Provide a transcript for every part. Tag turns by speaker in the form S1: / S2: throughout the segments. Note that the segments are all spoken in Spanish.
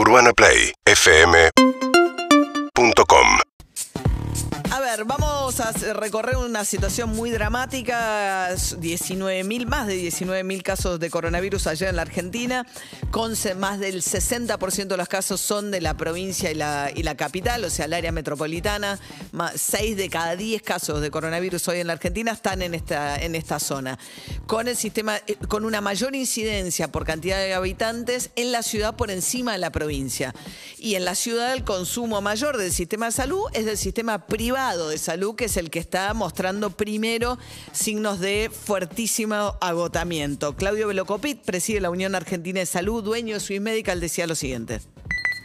S1: UrbanaPlayFM.com
S2: vamos a recorrer una situación muy dramática. 19.000, más de 19.000 casos de coronavirus allá en la Argentina. Con más del 60% de los casos son de la provincia y la, capital, o sea, el área metropolitana. 6 de cada 10 casos de coronavirus hoy en la Argentina están en esta, en esta zona. Con el sistema, eh, con una mayor incidencia por cantidad de habitantes en la ciudad por encima de la provincia. Y en la ciudad el consumo mayor del sistema de salud es del sistema privado de salud, que es el que está mostrando primero signos de fuertísimo agotamiento. Claudio Velocopit, preside la Unión Argentina de Salud, dueño de Swiss Medical, decía lo siguiente.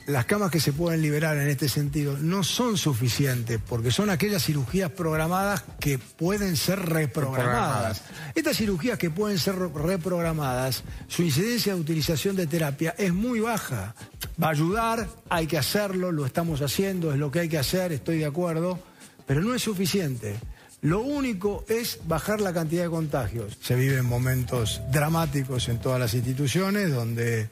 S3: Las camas que se pueden liberar en este sentido no son suficientes porque son aquellas cirugías programadas que pueden ser reprogramadas. Estas cirugías que pueden ser reprogramadas, su incidencia de utilización de terapia es muy baja. Va a ayudar, hay que hacerlo, lo estamos haciendo, es lo que hay que hacer, estoy de acuerdo, pero no es suficiente. Lo único es bajar la cantidad de contagios. Se viven momentos dramáticos en todas las instituciones donde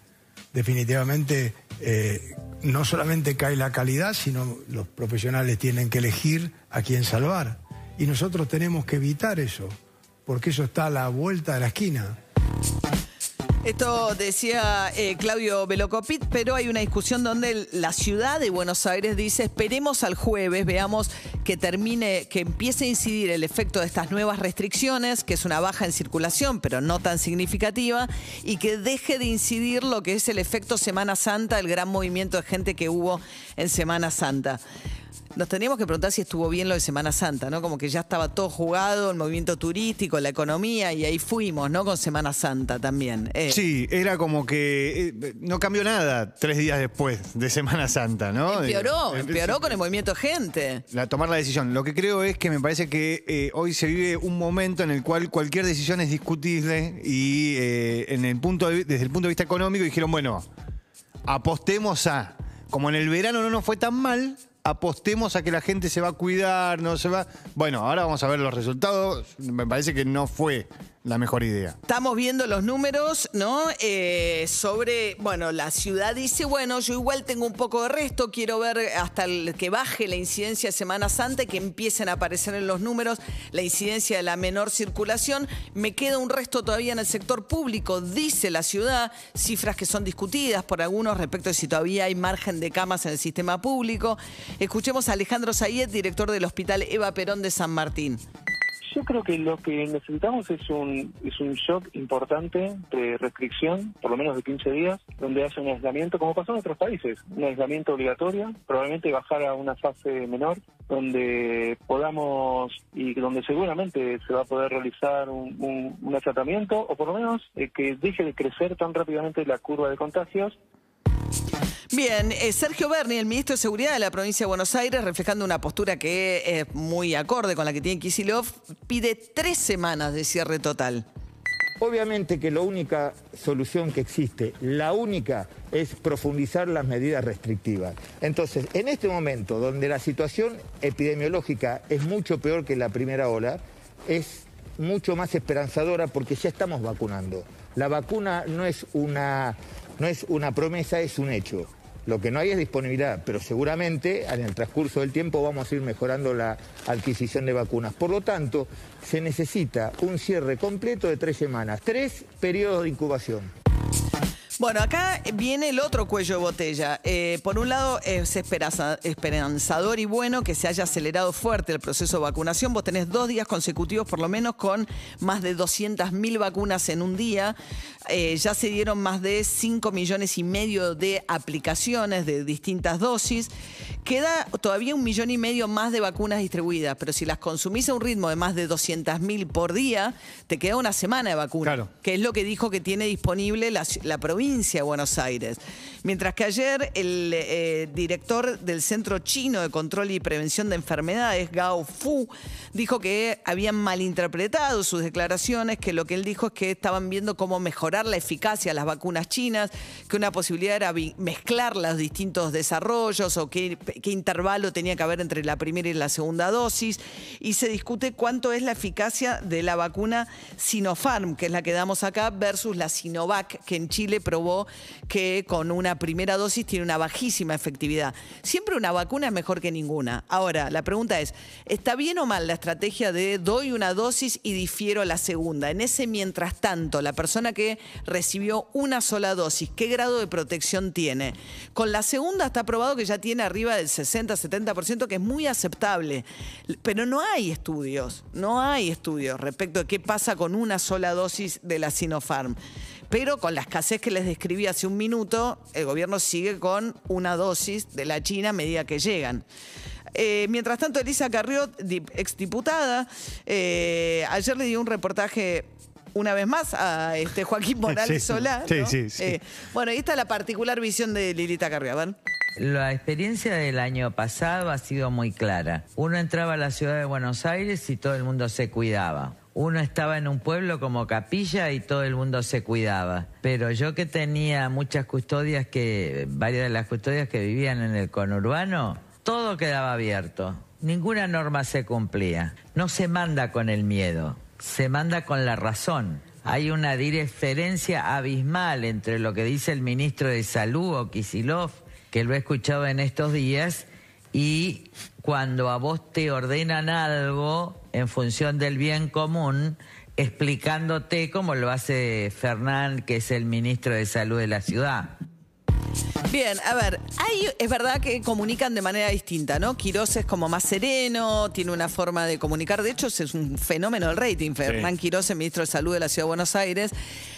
S3: definitivamente eh, no solamente cae la calidad, sino los profesionales tienen que elegir a quién salvar. Y nosotros tenemos que evitar eso, porque eso está a la vuelta de la esquina.
S2: Esto decía eh, Claudio Velocopit, pero hay una discusión donde la ciudad de Buenos Aires dice esperemos al jueves, veamos que termine, que empiece a incidir el efecto de estas nuevas restricciones, que es una baja en circulación, pero no tan significativa, y que deje de incidir lo que es el efecto Semana Santa, el gran movimiento de gente que hubo en Semana Santa. Nos teníamos que preguntar si estuvo bien lo de Semana Santa, ¿no? Como que ya estaba todo jugado, el movimiento turístico, la economía, y ahí fuimos, ¿no? Con Semana Santa también. Eh,
S4: Sí, era como que eh, no cambió nada tres días después de Semana Santa, ¿no?
S2: Empeoró,
S4: Digo,
S2: empeoró con el movimiento de gente.
S4: la, tomar la decisión. Lo que creo es que me parece que eh, hoy se vive un momento en el cual cualquier decisión es discutible y eh, en el punto de- desde el punto de vista económico dijeron, bueno, apostemos a, como en el verano no nos fue tan mal, apostemos a que la gente se va a cuidar, no se va... Bueno, ahora vamos a ver los resultados. Me parece que no fue la mejor idea.
S2: Estamos viendo los números, ¿no? Eh, sobre, bueno, la ciudad dice, bueno, yo igual tengo un poco de resto, quiero ver hasta el- que baje la incidencia de Semana Santa que empiecen a aparecer en los números la incidencia de la menor circulación. Me queda un resto todavía en el sector público, dice la ciudad, cifras que son discutidas por algunos respecto de si todavía hay margen de camas en el sistema público. Escuchemos a Alejandro Sayed, director del Hospital Eva Perón de San Martín.
S5: Yo creo que lo que necesitamos es un, es un shock importante de restricción, por lo menos de 15 días, donde haya un aislamiento, como pasó en otros países, un aislamiento obligatorio, probablemente bajar a una fase menor, donde podamos y donde seguramente se va a poder realizar un, un, un tratamiento, o por lo menos eh, que deje de crecer tan rápidamente la curva de contagios
S2: Bien, eh, Sergio Berni, el ministro de Seguridad de la provincia de Buenos Aires, reflejando una postura que es muy acorde con la que tiene Kisilov, pide tres semanas de cierre total.
S6: Obviamente que la única solución que existe, la única, es profundizar las medidas restrictivas. Entonces, en este momento, donde la situación epidemiológica es mucho peor que la primera ola, es mucho más esperanzadora porque ya estamos vacunando. La vacuna no es una, no es una promesa, es un hecho. Lo que no hay es disponibilidad, pero seguramente en el transcurso del tiempo vamos a ir mejorando la adquisición de vacunas. Por lo tanto, se necesita un cierre completo de tres semanas, tres periodos de incubación.
S2: Bueno, acá viene el otro cuello de botella. Eh, por un lado, es esperanza- esperanzador y bueno que se haya acelerado fuerte el proceso de vacunación. Vos tenés dos días consecutivos, por lo menos, con más de 200.000 vacunas en un día. Eh, ya se dieron más de 5 millones y medio de aplicaciones de distintas dosis. Queda todavía un millón y medio más de vacunas distribuidas, pero si las consumís a un ritmo de más de 200.000 por día, te queda una semana de vacuna
S4: Claro.
S2: que es lo que dijo que tiene disponible la provincia de Buenos Aires. Mientras que ayer el eh, director del Centro Chino de Control y Prevención de Enfermedades, Gao Fu, dijo que habían malinterpretado sus declaraciones, que lo que él dijo es que estaban viendo cómo mejorar la eficacia de las vacunas chinas, que una posibilidad era mezclar los distintos desarrollos o qué, qué intervalo tenía que haber entre la primera y la segunda dosis. Y se discute cuánto es la eficacia de la vacuna Sinopharm, que es la que damos acá, versus la Sinovac, que en Chile probó que con una primera dosis tiene una bajísima efectividad. Siempre una vacuna es mejor que ninguna. Ahora, la pregunta es, ¿está bien o mal la estrategia de doy una dosis y difiero la segunda? En ese mientras tanto, la persona que recibió una sola dosis, ¿qué grado de protección tiene? Con la segunda está probado que ya tiene arriba del 60-70%, que es muy aceptable. Pero no hay estudios, no hay estudios respecto de qué pasa con una sola dosis de la Sinopharm. Pero con la escasez que les describí hace un minuto, el gobierno sigue con una dosis de la China a medida que llegan. Eh, mientras tanto, Elisa Carriot, dip- exdiputada, eh, ayer le dio un reportaje una vez más a este Joaquín Morales
S4: Sí,
S2: Solá.
S4: sí,
S2: ¿no?
S4: sí, sí.
S2: Eh, bueno, ahí está la particular visión de Lilita Carriot. A ver.
S1: La experiencia del año pasado ha sido muy clara. Uno entraba a la ciudad de Buenos Aires y todo el mundo se cuidaba. Uno estaba en un pueblo como Capilla y todo el mundo se cuidaba. Pero yo que tenía muchas custodias que, varias de las custodias que vivían en el conurbano, todo quedaba abierto. Ninguna norma se cumplía. No se manda con el miedo, se manda con la razón. Hay una diferencia abismal entre lo que dice el ministro de Salud o Kisilov, que lo he escuchado en estos días, y cuando a vos te ordenan algo en función del bien común, explicándote como lo hace Fernán, que es el ministro de Salud de la ciudad.
S2: Bien, a ver, hay, es verdad que comunican de manera distinta, ¿no? Quirós es como más sereno, tiene una forma de comunicar. De hecho, es un fenómeno el rating. Fernán Quirós, el ministro de Salud de la Ciudad de Buenos Aires.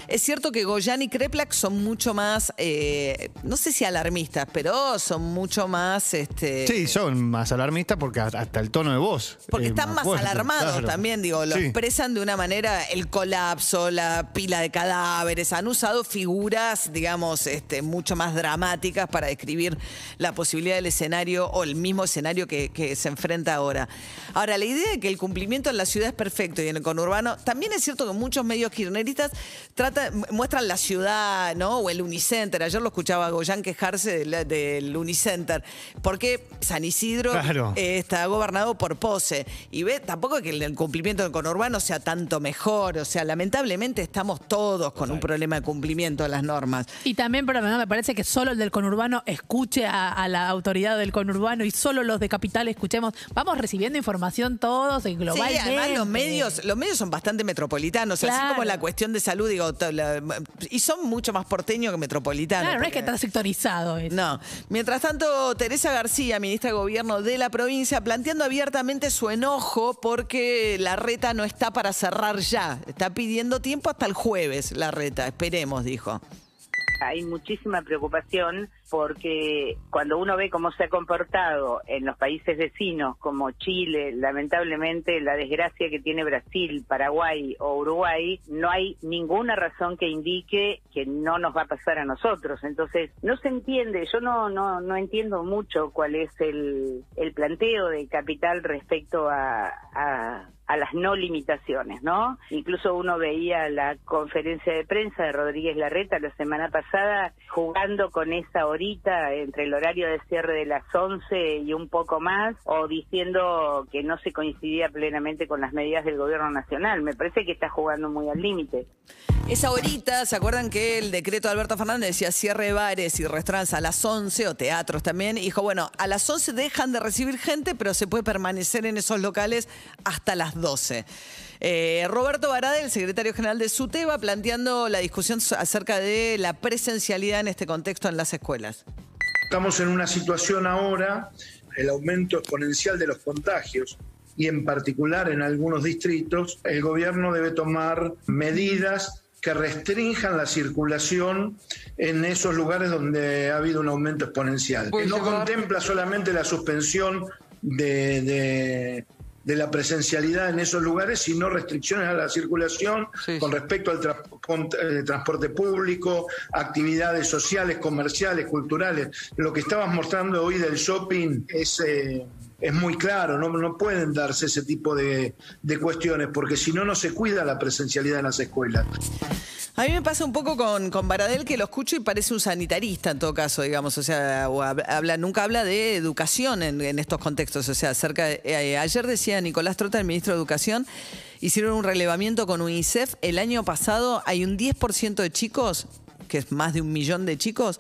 S2: Es cierto que Goyan y Kreplak son mucho más, eh, no sé si alarmistas, pero son mucho más. Este,
S4: Sí, son más alarmistas porque hasta el tono de voz.
S2: Porque
S4: es
S2: están más
S4: fuerte,
S2: alarmados
S4: claro.
S2: también, digo, lo
S4: Sí.
S2: expresan de una manera el colapso, la pila de cadáveres, han usado figuras, digamos, este, mucho más dramáticas para describir la posibilidad del escenario o el mismo escenario que, que se enfrenta ahora. Ahora, la idea de que el cumplimiento en la ciudad es perfecto y en el conurbano, también es cierto que muchos medios kirchneristas tratan, muestran la ciudad, ¿no? O el Unicenter. Ayer lo escuchaba a Goyan quejarse del, del Unicenter, porque San Isidro
S4: Claro.
S2: eh, está gobernado por Pose. Y ve, tampoco que el, el cumplimiento del conurbano sea tanto mejor. O sea, lamentablemente estamos todos con un problema de cumplimiento de las normas.
S7: Y también, pero no, me parece que solo el del conurbano escuche a, a la autoridad del conurbano y solo los de capital escuchemos. Vamos recibiendo información todos y
S2: Sí,
S7: globalmente.
S2: además los medios, los medios son bastante metropolitanos, así
S7: Claro.
S2: como la cuestión de salud, digo, to- la- y son mucho más porteños que metropolitanos.
S7: Claro, no es que
S2: porque-
S7: está sectorizado. eso.
S2: No. Mientras tanto, Teresa García, ministra de Gobierno de la provincia, planteando abiertamente su enojo porque la reta no está para cerrar ya. Está pidiendo tiempo hasta el jueves, la reta. Esperemos, dijo.
S8: Hay muchísima preocupación porque cuando uno ve cómo se ha comportado en los países vecinos como Chile, lamentablemente la desgracia que tiene Brasil, Paraguay o Uruguay, no hay ninguna razón que indique que no nos va a pasar a nosotros. Entonces, no se entiende, yo no no, no entiendo mucho cuál es el, el planteo de Capital respecto a, a a las no limitaciones, ¿no? Incluso uno veía la conferencia de prensa de Rodríguez Larreta la semana pasada jugando con esa horita entre el horario de cierre de las 11 y un poco más, o diciendo que no se coincidía plenamente con las medidas del gobierno nacional. Me parece que está jugando muy al límite.
S2: Esa horita, ¿se acuerdan que el decreto de Alberto Fernández decía cierre bares y restaurantes a las 11 o teatros también? Dijo, bueno, a las 11 dejan de recibir gente, pero se puede permanecer en esos locales hasta las 12. Eh, Roberto Barade, el secretario general de SUTEBA, planteando la discusión acerca de la presencialidad en este contexto en las escuelas.
S9: Estamos en una situación ahora, el aumento exponencial de los contagios y en particular en algunos distritos, el gobierno debe tomar medidas que restrinjan la circulación en esos lugares donde ha habido un aumento exponencial. Que no contempla solamente la suspensión de, de- de la presencialidad en esos lugares, sino restricciones a la circulación
S2: Sí.
S9: con respecto al tra- con- eh, transporte público, actividades sociales, comerciales, culturales. Lo que estabas mostrando hoy del shopping es, eh, es muy claro, no, no pueden darse ese tipo de, de cuestiones, porque si no, no se cuida la presencialidad en las escuelas.
S2: A mí me pasa un poco con, con Baradel que lo escucho y parece un sanitarista en todo caso, digamos, o sea, o hab- habla, nunca habla de educación en, estos contextos, o sea, acerca de- eh, ayer decía Nicolás Trota, el ministro de Educación, hicieron un relevamiento con UNICEF, el año pasado hay un 10% de chicos que es más de un millón de chicos,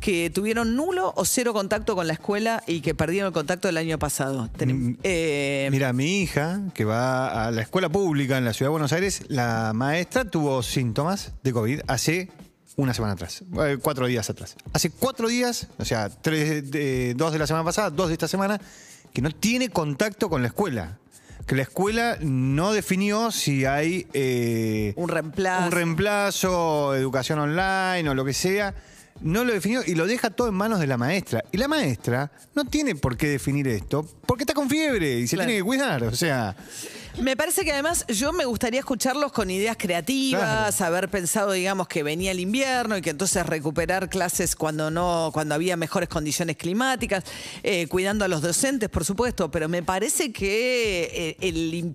S2: que tuvieron nulo o cero contacto con la escuela y que perdieron el contacto el año pasado.
S4: Mm,
S2: eh,
S4: Mira, mi hija, que va a la escuela pública en la ciudad de Buenos Aires, la maestra tuvo síntomas de COVID hace una semana atrás, eh, cuatro días atrás. Hace cuatro días, o sea, tres dos de la semana pasada, dos de esta semana, que no tiene contacto con la escuela. Que la escuela no definió si hay eh,
S2: un reemplazo.
S4: un reemplazo, educación online o lo que sea. No lo definió y lo deja todo en manos de la maestra. Y la maestra no tiene por qué definir esto porque está con fiebre y se
S2: Claro.
S4: tiene que cuidar. O sea,
S2: Me parece que además yo me gustaría escucharlos con ideas creativas, haber pensado, digamos, que venía el invierno y que entonces recuperar clases cuando no, cuando había mejores condiciones climáticas, eh, cuidando a los docentes, por supuesto, pero me parece que eh, el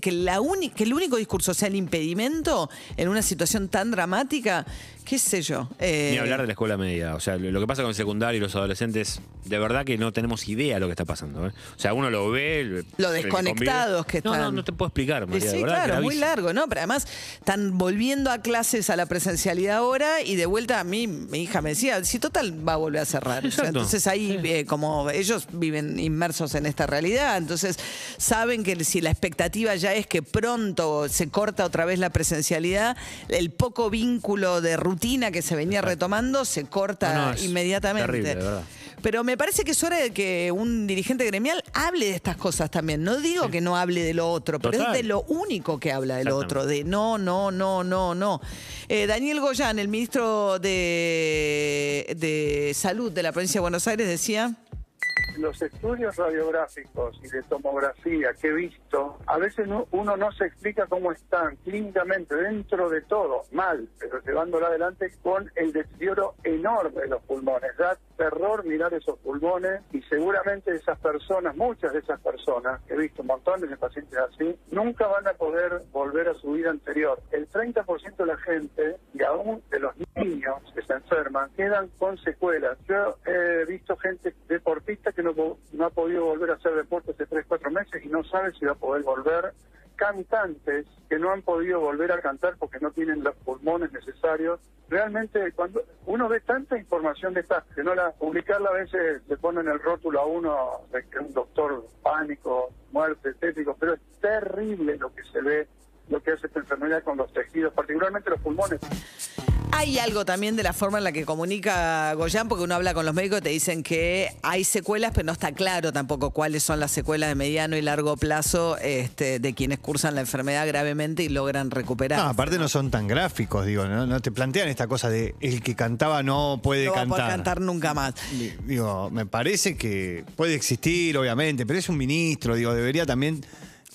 S2: que la que el único discurso sea el impedimento en una situación tan dramática, qué sé yo. eh,
S10: Ni hablar de la escuela media. O sea, lo que pasa con el secundario y los adolescentes, de verdad que no tenemos idea de lo que está pasando. ¿eh? O sea, uno lo ve.
S2: Lo desconectados que
S10: No, no,
S2: están.
S10: no te puedo explicar, María.
S2: Sí,
S10: verdad,
S2: claro, muy largo, ¿no? Pero además están volviendo a clases a la presencialidad ahora y de vuelta a mí, mi hija me decía, si total va a volver a cerrar. O sea,
S10: Exacto.
S2: entonces ahí, eh, como ellos viven inmersos en esta realidad, entonces saben que si la expectativa ya es que pronto se corta otra vez la presencialidad, el poco vínculo de rutina que se venía retomando se corta
S10: No, no, es
S2: inmediatamente.
S10: terrible, de verdad.
S2: Pero me parece que es hora de que un dirigente gremial hable de estas cosas también. No digo que no hable de lo otro, pero
S10: Total.
S2: es de lo único que habla del otro, de no, no, no, no, no. Eh, Daniel Goyán, el ministro de, de Salud de la provincia de Buenos Aires, decía...
S5: los estudios radiográficos y de tomografía que he visto, a veces no- uno no se explica cómo están clínicamente dentro de todo, mal, pero llevándola adelante con el deterioro enorme de los pulmones. Da terror mirar esos pulmones y seguramente esas personas, muchas de esas personas, he visto montones de pacientes así, nunca van a poder volver a su vida anterior. El 30% de la gente y aún de los niños que se enferman quedan con secuelas. Yo he visto gente deportista que no, no ha podido volver a hacer deporte hace 3, 4 meses y no sabe si va a poder volver. Cantantes que no han podido volver a cantar porque no tienen los pulmones necesarios. Realmente cuando uno ve tanta información de esta, que no la publicarla a veces le ponen el rótulo a uno de que un doctor pánico, muerte, tétrico, pero es terrible lo que se ve, lo que hace esta enfermedad con los tejidos, particularmente los pulmones.
S2: Hay algo también de la forma en la que comunica Goyán, porque uno habla con los médicos y te dicen que hay secuelas, pero no está claro tampoco cuáles son las secuelas de mediano y largo plazo este, de quienes cursan la enfermedad gravemente y logran recuperar.
S4: no, aparte no son tan gráficos, digo, no, no te plantean esta cosa de el que cantaba no puede
S2: no va a
S4: cantar.
S2: cantar nunca más.
S4: Di- Digo, me parece que puede existir, obviamente, pero es un ministro, digo, debería también.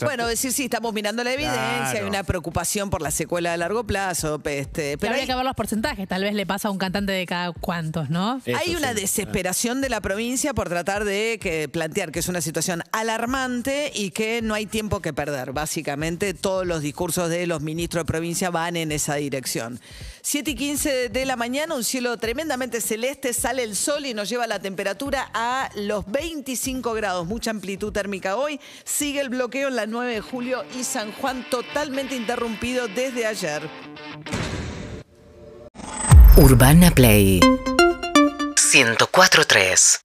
S2: Bueno, decir sí, estamos mirando la evidencia, hay una preocupación por la secuela a largo plazo, este,
S7: Pero
S2: pero
S7: habría
S2: hay,
S7: que ver los porcentajes. Tal vez le pasa a un cantante de cada cuantos, ¿no?
S10: Eso
S2: hay una
S10: sí.
S2: desesperación de la provincia por tratar de que, plantear que es una situación alarmante y que no hay tiempo que perder. Básicamente, todos los discursos de los ministros de provincia van en esa dirección. 7 y 15 de la mañana, un cielo tremendamente celeste, sale el sol y nos lleva la temperatura a los 25 grados, mucha amplitud térmica hoy. Sigue el bloqueo en la 9 de julio y San Juan totalmente interrumpido desde ayer.
S11: Urbana Play 104.3